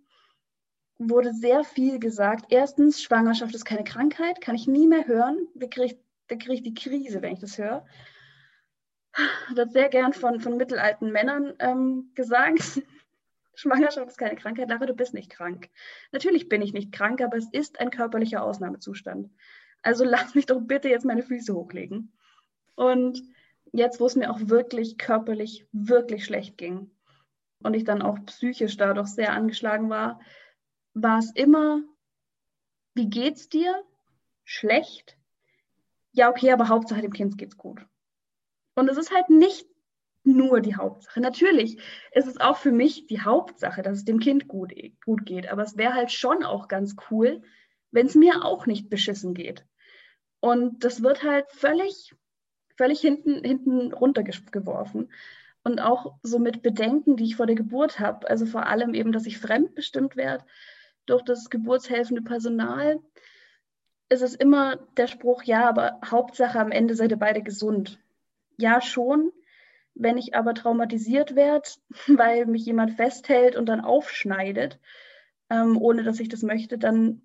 wurde sehr viel gesagt. Erstens, Schwangerschaft ist keine Krankheit, kann ich nie mehr hören. Da kriege ich, krieg ich die Krise, wenn ich das höre. Wird sehr gern von, von mittelalten Männern ähm, gesagt. (laughs) Schwangerschaft ist keine Krankheit, Lara, du bist nicht krank. Natürlich bin ich nicht krank, aber es ist ein körperlicher Ausnahmezustand. Also lass mich doch bitte jetzt meine Füße hochlegen. Und jetzt, wo es mir auch wirklich körperlich, wirklich schlecht ging und ich dann auch psychisch dadurch sehr angeschlagen war, war es immer, wie geht's dir? Schlecht? Ja, okay, aber Hauptsache dem Kind geht's gut. Und es ist halt nicht nur die Hauptsache. Natürlich ist es auch für mich die Hauptsache, dass es dem Kind gut, gut geht. Aber es wäre halt schon auch ganz cool, wenn es mir auch nicht beschissen geht. Und das wird halt völlig, völlig hinten, hinten runtergeworfen. Und auch so mit Bedenken, die ich vor der Geburt habe. Also vor allem eben, dass ich fremdbestimmt werde durch das geburtshelfende Personal. Ist es immer der Spruch, ja, aber Hauptsache am Ende seid ihr beide gesund. Ja, schon. Wenn ich aber traumatisiert werde, (laughs) weil mich jemand festhält und dann aufschneidet, ähm, ohne dass ich das möchte, dann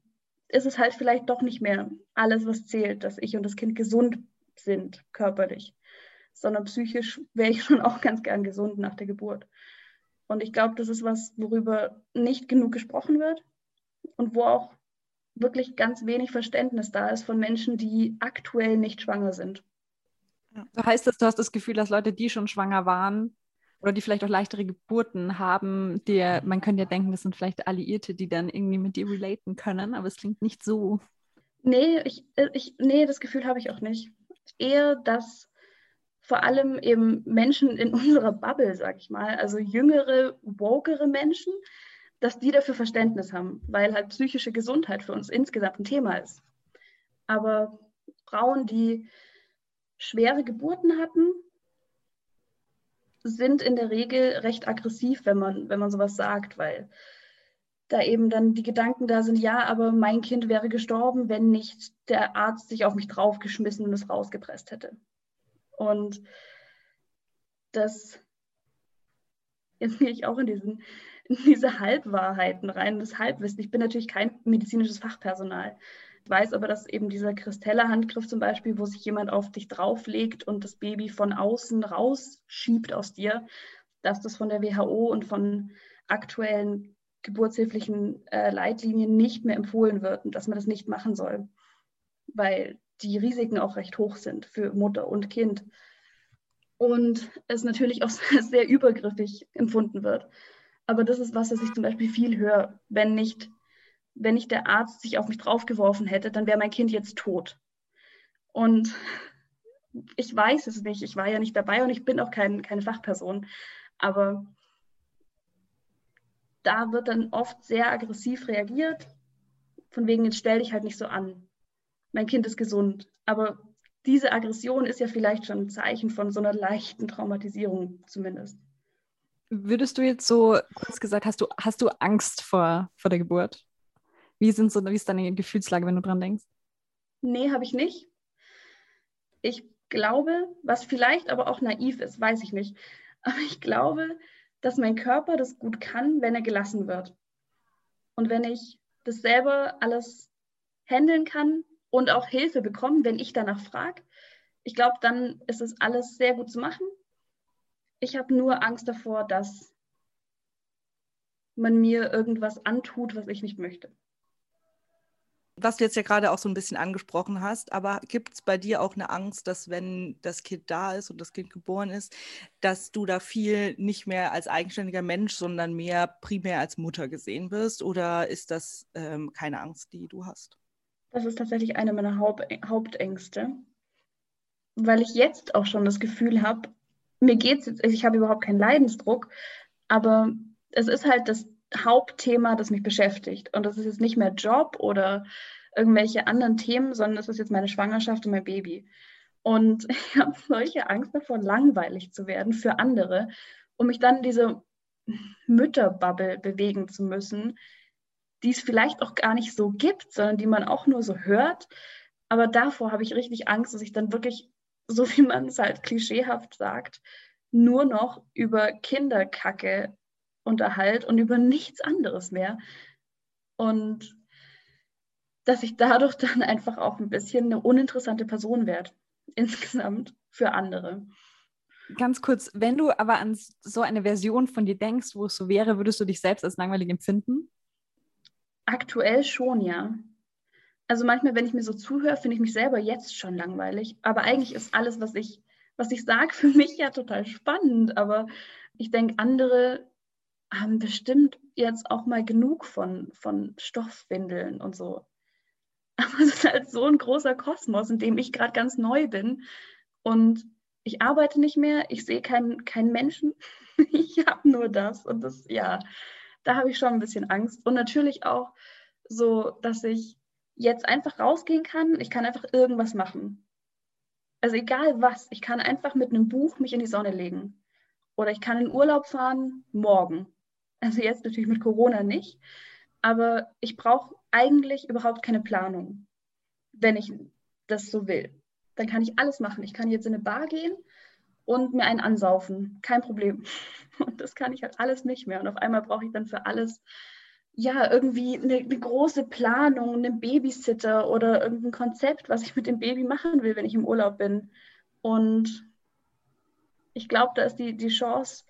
ist es halt vielleicht doch nicht mehr alles, was zählt, dass ich und das Kind gesund sind, körperlich, sondern psychisch wäre ich (laughs) schon auch ganz gern gesund nach der Geburt. Und ich glaube, das ist was, worüber nicht genug gesprochen wird und wo auch wirklich ganz wenig Verständnis da ist von Menschen, die aktuell nicht schwanger sind. So heißt das, du hast das Gefühl, dass Leute, die schon schwanger waren oder die vielleicht auch leichtere Geburten haben, die, man könnte ja denken, das sind vielleicht Alliierte, die dann irgendwie mit dir relaten können, aber es klingt nicht so. Nee, ich, äh, ich, nee das Gefühl habe ich auch nicht. Eher, dass vor allem eben Menschen in (laughs) unserer Bubble, sag ich mal, also jüngere, wokere Menschen, dass die dafür Verständnis haben, weil halt psychische Gesundheit für uns insgesamt ein Thema ist. Aber Frauen, die schwere Geburten hatten, sind in der Regel recht aggressiv, wenn man, wenn man sowas sagt, weil da eben dann die Gedanken da sind, ja, aber mein Kind wäre gestorben, wenn nicht der Arzt sich auf mich draufgeschmissen und es rausgepresst hätte. Und das, jetzt gehe ich auch in, diesen, in diese Halbwahrheiten rein, das Halbwissen. Ich bin natürlich kein medizinisches Fachpersonal. Ich weiß aber, dass eben dieser Kristelle-Handgriff zum Beispiel, wo sich jemand auf dich drauflegt und das Baby von außen rausschiebt aus dir, dass das von der WHO und von aktuellen geburtshilflichen äh, Leitlinien nicht mehr empfohlen wird und dass man das nicht machen soll, weil die Risiken auch recht hoch sind für Mutter und Kind. Und es natürlich auch (laughs) sehr übergriffig empfunden wird. Aber das ist was, was ich zum Beispiel viel höre, wenn nicht wenn nicht der Arzt sich auf mich draufgeworfen hätte, dann wäre mein Kind jetzt tot. Und ich weiß es nicht. Ich war ja nicht dabei und ich bin auch kein, keine Fachperson. Aber da wird dann oft sehr aggressiv reagiert. Von wegen, jetzt stell dich halt nicht so an. Mein Kind ist gesund. Aber diese Aggression ist ja vielleicht schon ein Zeichen von so einer leichten Traumatisierung zumindest. Würdest du jetzt so kurz gesagt, hast du, hast du Angst vor, vor der Geburt? Wie, sind so, wie ist deine Gefühlslage, wenn du dran denkst? Nee, habe ich nicht. Ich glaube, was vielleicht aber auch naiv ist, weiß ich nicht. Aber ich glaube, dass mein Körper das gut kann, wenn er gelassen wird. Und wenn ich das selber alles handeln kann und auch Hilfe bekomme, wenn ich danach frage, ich glaube, dann ist es alles sehr gut zu machen. Ich habe nur Angst davor, dass man mir irgendwas antut, was ich nicht möchte was du jetzt ja gerade auch so ein bisschen angesprochen hast, aber gibt es bei dir auch eine Angst, dass wenn das Kind da ist und das Kind geboren ist, dass du da viel nicht mehr als eigenständiger Mensch, sondern mehr primär als Mutter gesehen wirst? Oder ist das ähm, keine Angst, die du hast? Das ist tatsächlich eine meiner Haupt Hauptängste, weil ich jetzt auch schon das Gefühl habe, mir geht es jetzt, ich habe überhaupt keinen Leidensdruck, aber es ist halt das Hauptthema, das mich beschäftigt. Und das ist jetzt nicht mehr Job oder irgendwelche anderen Themen, sondern das ist jetzt meine Schwangerschaft und mein Baby. Und (laughs) ich habe solche Angst davor, langweilig zu werden für andere, um mich dann in diese Mütterbubble bewegen zu müssen, die es vielleicht auch gar nicht so gibt, sondern die man auch nur so hört. Aber davor habe ich richtig Angst, dass ich dann wirklich, so wie man es halt klischeehaft sagt, nur noch über Kinderkacke unterhalte und über nichts anderes mehr. Und dass ich dadurch dann (laughs) einfach auch ein bisschen eine uninteressante Person werde, (laughs) insgesamt für andere. Ganz kurz, wenn du aber an so eine Version von dir denkst, wo es so wäre, würdest du dich selbst als langweilig empfinden? Aktuell schon, ja. Also manchmal, wenn ich mir so zuhöre, finde ich mich selber jetzt schon langweilig. Aber eigentlich ist alles, was ich, was ich sage, (laughs) für mich ja total spannend. Aber ich denke, andere haben bestimmt jetzt auch mal genug von, von Stoffwindeln und so. (laughs) Aber es ist halt so ein großer Kosmos, in dem ich gerade ganz neu bin. Und ich arbeite nicht mehr, ich sehe keinen kein Menschen, (laughs) ich habe nur das. Und das, ja, da habe ich schon ein bisschen Angst. Und natürlich auch so, dass ich jetzt einfach rausgehen kann, ich kann einfach irgendwas machen. Also egal was, ich kann einfach mit einem Buch mich in die Sonne legen. Oder ich kann in Urlaub fahren morgen. Also jetzt natürlich mit Corona nicht. Aber ich brauche eigentlich überhaupt keine Planung, wenn ich das so will. Dann kann ich alles machen. Ich kann jetzt in eine Bar gehen und mir einen ansaufen. Kein Problem. (laughs) Und das kann ich halt alles nicht mehr. Und auf einmal brauche ich dann für alles ja, irgendwie eine, eine, große Planung, einen Babysitter oder irgendein Konzept, was ich mit dem Baby machen will, wenn ich im Urlaub bin. Und ich glaube, da ist die, die Chance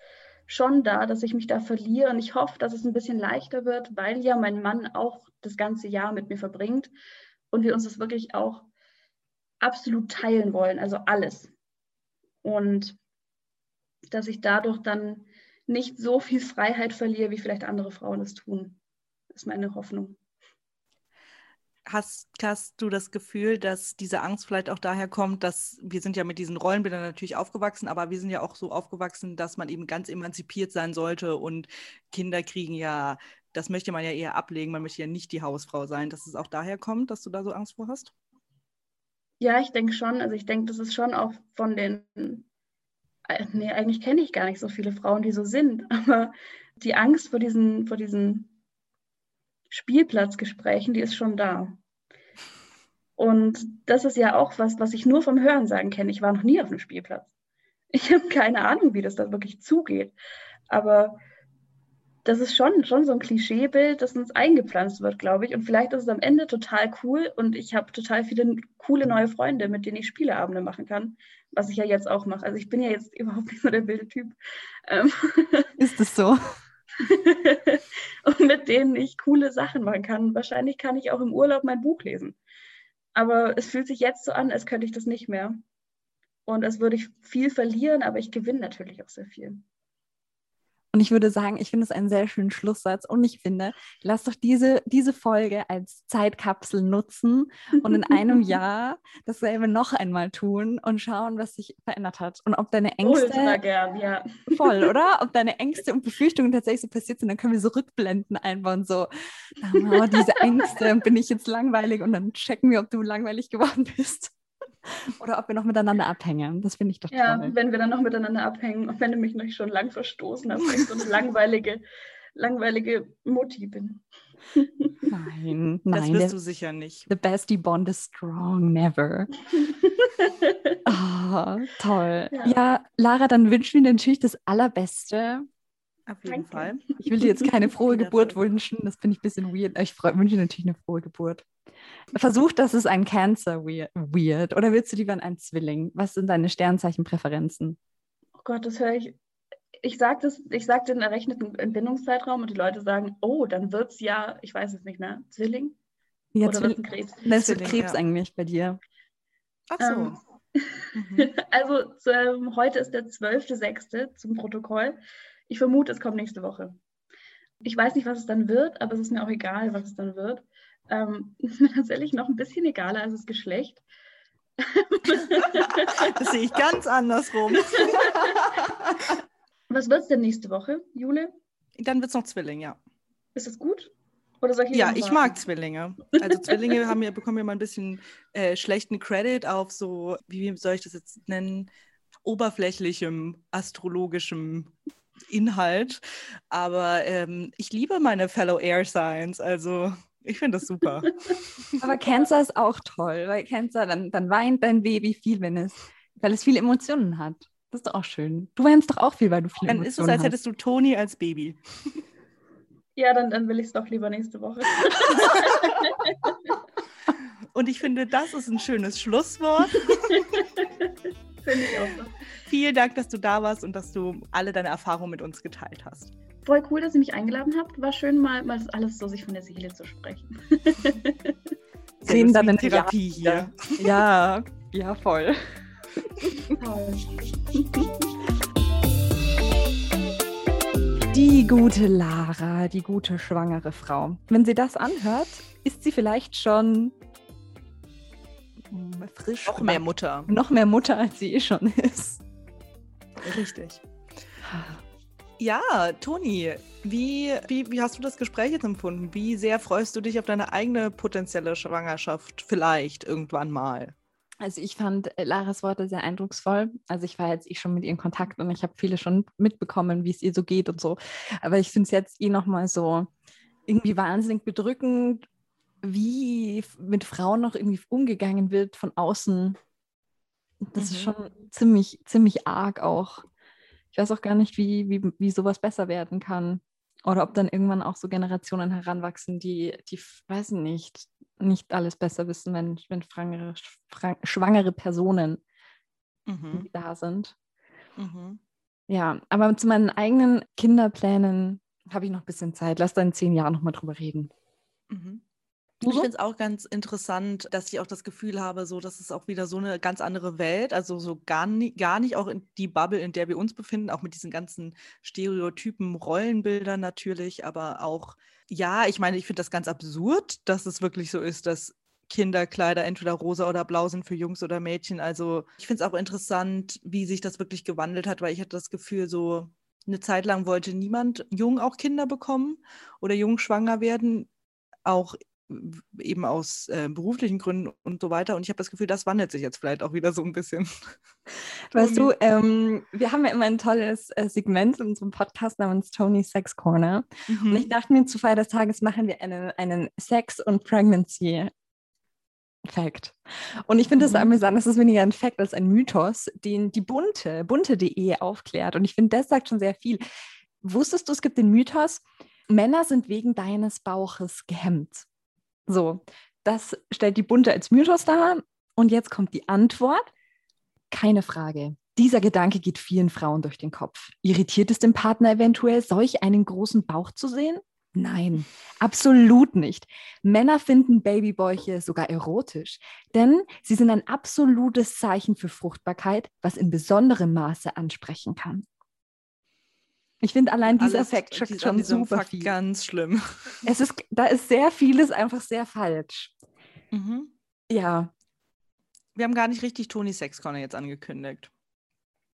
schon da, dass ich mich da verliere. Und ich hoffe, dass es ein bisschen leichter wird, weil ja mein Mann auch das ganze Jahr mit mir verbringt und wir uns das wirklich auch absolut teilen wollen, also alles. Und dass ich dadurch dann nicht so viel Freiheit verliere, wie vielleicht andere Frauen es tun ist meine Hoffnung. Hast, hast du das Gefühl, dass diese Angst vielleicht auch daher kommt, dass wir sind ja mit diesen Rollenbildern natürlich aufgewachsen, aber wir sind ja auch so aufgewachsen, dass man eben ganz emanzipiert sein sollte und Kinder kriegen ja, das möchte man ja eher ablegen, man möchte ja nicht die Hausfrau sein, dass es auch daher kommt, dass du da so Angst vor hast? Ja, ich denke schon. Also ich denke, das ist schon auch von den, äh, nee, eigentlich kenne ich gar nicht so viele Frauen, die so sind, (laughs) aber die Angst vor diesen, vor diesen Spielplatzgesprächen, die ist schon da. Und das ist ja auch was, was ich nur vom Hören sagen kenne. Ich war noch nie auf einem Spielplatz. Ich habe keine Ahnung, wie das da wirklich zugeht. Aber das ist schon, schon so ein Klischeebild, das uns eingepflanzt wird, glaube ich. Und vielleicht ist es am Ende total cool und ich habe total viele coole neue Freunde, mit denen ich Spieleabende machen kann, was ich ja jetzt auch mache. Also ich bin ja jetzt (laughs) überhaupt nicht so der wilde Typ. Ähm ist es so? (laughs) und mit denen ich coole Sachen machen kann. Wahrscheinlich kann ich auch im Urlaub mein Buch lesen. Aber es fühlt sich jetzt so an, als könnte ich das nicht mehr. Und als würde ich viel verlieren, aber ich gewinne natürlich auch sehr viel. Und ich würde sagen, ich finde es einen sehr schönen Schlusssatz. Und ich finde, lass doch diese, diese Folge als Zeitkapsel nutzen und in einem (laughs) Jahr dasselbe noch einmal tun und schauen, was sich verändert hat. Und ob deine Ängste. Ultra gern, ja. (laughs) Voll, oder? Ob deine (laughs) Ängste und Befürchtungen tatsächlich so passiert sind, dann können wir so Rückblenden einbauen. So, oh, diese Ängste, bin ich jetzt langweilig? Und dann checken wir, ob du langweilig geworden bist. Oder ob wir noch miteinander abhängen. Das finde ich doch ja, toll. Ja, wenn wir dann noch miteinander abhängen und wenn du mich noch schon lang verstoßen hast, weil ich so eine langweilige, langweilige Mutti bin. Nein, (laughs) nein. Das wirst du sicher nicht. The bestie bond is strong, never. oh, (laughs) toll. Ja. ja. Lara, dann wünschen wir dir natürlich das Allerbeste. Auf jeden Danke. Fall. (laughs) Ich will dir jetzt keine frohe Geburt wünschen, das finde ich ein bisschen weird. Ich wünsche dir natürlich eine frohe Geburt. Versuch, dass es ein Cancer weird. Oder willst du lieber ein Zwilling? Was sind deine Sternzeichenpräferenzen? Oh Gott, das höre ich. Ich sage das, ich sage den errechneten Entbindungszeitraum und die Leute sagen, oh, dann wird es ja, ich weiß es nicht mehr, Zwilling? Ja, Oder Zwill Krebs? Das ist Krebs ja. eigentlich bei dir. Ach so. Ähm, mhm. (laughs) also ähm, heute ist der 12.06. zum Protokoll. Ich vermute, es kommt nächste Woche. Ich weiß nicht, was es dann wird, aber es ist mir auch egal, was es dann wird. Ähm, (laughs) ist mir tatsächlich noch ein bisschen egaler als das Geschlecht. (laughs) das sehe ich ganz andersrum. (laughs) Was wird es denn nächste Woche, Jule? Dann wird es noch Zwilling, ja. Ist das gut? Oder soll ich ja, ich mag Zwillinge. Also Zwillinge haben ja, bekommen ja mal ein bisschen äh, schlechten Credit auf so, wie soll ich das jetzt nennen, oberflächlichem, astrologischem Inhalt. Aber ähm, ich liebe meine Fellow Air Signs, also ich finde das super. (laughs) Aber Cancer ist auch toll, weil Cancer, dann, dann weint dein Baby viel, wenn es, weil es viele Emotionen hat. Das ist doch auch schön. Du weinst doch auch viel, weil du viel Dann ist es, als hättest du Toni als Baby. Ja, dann, dann will ich es doch lieber nächste Woche. (laughs) Und ich finde, das ist ein schönes Schlusswort. (laughs) Finde ich auch so. Vielen Dank, dass du da warst und dass du alle deine Erfahrungen mit uns geteilt hast. Voll cool, dass ihr mich eingeladen habt. War schön, mal, mal das alles so sich von der Seele zu sprechen. (laughs) Sehen dann in Therapie hier. Ja, (laughs) ja, voll. Toll. Die gute Lara, die gute schwangere Frau. Wenn sie das anhört, ist sie vielleicht schon frisch. Noch mehr Mutter. Noch mehr Mutter, als sie eh schon ist. Richtig. (sighs) Ja, Toni, wie, wie, wie hast du das Gespräch jetzt empfunden? Wie sehr freust du dich auf deine eigene potenzielle Schwangerschaft vielleicht irgendwann mal? Also ich fand äh, Laras Worte sehr eindrucksvoll. Also ich war jetzt eh schon mit ihr in Kontakt und ich habe viele schon mitbekommen, wie es ihr so geht und so. Aber ich finde es jetzt eh nochmal so irgendwie wahnsinnig bedrückend, wie mit Frauen noch irgendwie umgegangen wird von außen. Das ist Mhm. schon ziemlich, ziemlich arg auch. Ich weiß auch gar nicht, wie, wie, wie sowas besser werden kann. Oder ob dann irgendwann auch so Generationen heranwachsen, die, die, weiß ich nicht, nicht alles besser wissen, wenn, wenn schwangere, schwang- schwangere Personen Mhm. da sind. Mhm. Ja, aber zu meinen eigenen Kinderplänen habe ich noch ein bisschen Zeit. Lass da in zehn Jahren nochmal drüber reden. Mhm. Ich so? finde es auch ganz interessant, dass ich auch das Gefühl habe, so, dass es auch wieder so eine ganz andere Welt, also so gar, nie, gar nicht auch in die Bubble, in der wir uns befinden, auch mit diesen ganzen Stereotypen, Rollenbildern natürlich, aber auch, ja, ich meine, ich finde das ganz absurd, dass es wirklich so ist, dass Kinderkleider entweder rosa oder blau sind für Jungs oder Mädchen. Also ich finde es auch interessant, wie sich das wirklich gewandelt hat, weil ich hatte das Gefühl, so eine Zeit lang wollte niemand jung auch Kinder bekommen oder jung schwanger werden, auch eben aus äh, beruflichen Gründen und so weiter. Und ich habe das Gefühl, das wandelt sich jetzt vielleicht auch wieder so ein bisschen. (laughs) Weißt du, ähm, wir haben ja immer ein tolles äh, Segment in unserem Podcast namens Tony Sex Corner. Und ich dachte mir, zu Feier des Tages machen wir einen, einen Sex- und Pregnancy Fact. Und ich finde es Mhm. amüsant, das ist weniger ein Fact als ein Mythos, den die bunte, bunte.de aufklärt. Und ich finde, das sagt schon sehr viel. Wusstest du, es gibt den Mythos, Männer sind wegen deines Bauches gehemmt. So, das stellt die bunte als Mythos dar. Und jetzt kommt die Antwort. Keine Frage. Dieser Gedanke geht vielen Frauen durch den Kopf. Irritiert es den Partner eventuell, solch einen großen Bauch zu sehen? Nein, absolut nicht. Männer finden Babybäuche sogar erotisch, denn sie sind ein absolutes Zeichen für Fruchtbarkeit, was in besonderem Maße ansprechen kann. Ich finde allein dieser Alles- Effekt an schon super Fakt viel. Ganz schlimm. (laughs) Es ist, da ist sehr vieles einfach sehr falsch. Mhm. Ja, Wir haben gar nicht richtig Toni Sex Corner jetzt angekündigt.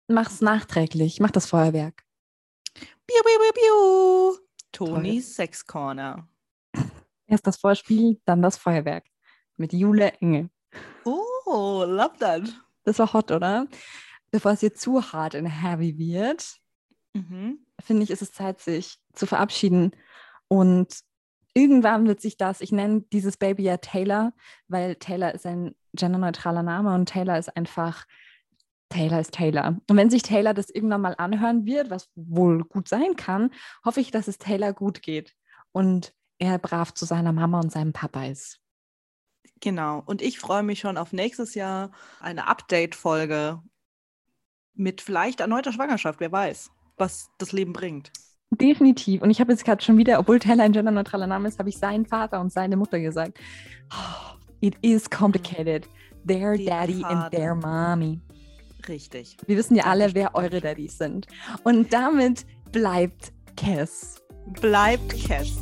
mach's nachträglich, mach das Feuerwerk. Piu, piu, piu, piu. Toll. Toni Sex Corner. (laughs) Erst das Vorspiel, dann das Feuerwerk. Mit Jule Engel. Oh, love that. Das war hot, oder? Bevor es jetzt zu hart und heavy wird, Mhm. Finde ich, ist es Zeit, sich zu verabschieden. Und irgendwann wird sich das, ich nenne dieses Baby ja Taylor, weil Taylor ist ein genderneutraler Name und Taylor ist einfach, Taylor ist Taylor. Und wenn sich Taylor das irgendwann mal anhören wird, was wohl gut sein kann, hoffe ich, dass es Taylor gut geht und er brav zu seiner Mama und seinem Papa ist. Genau. Und ich freue mich schon auf nächstes Jahr eine Update-Folge mit vielleicht erneuter Schwangerschaft. Wer weiß, was das Leben bringt. Definitiv. Und ich habe jetzt gerade schon wieder, obwohl Taylor ein genderneutraler Name ist, habe ich seinen Vater und seine Mutter gesagt. Oh, it is complicated. Their Der daddy and Vater. their mommy. Richtig. Wir wissen ja alle, wer eure Daddys sind. Und damit bleibt Kess. Bleibt Kess.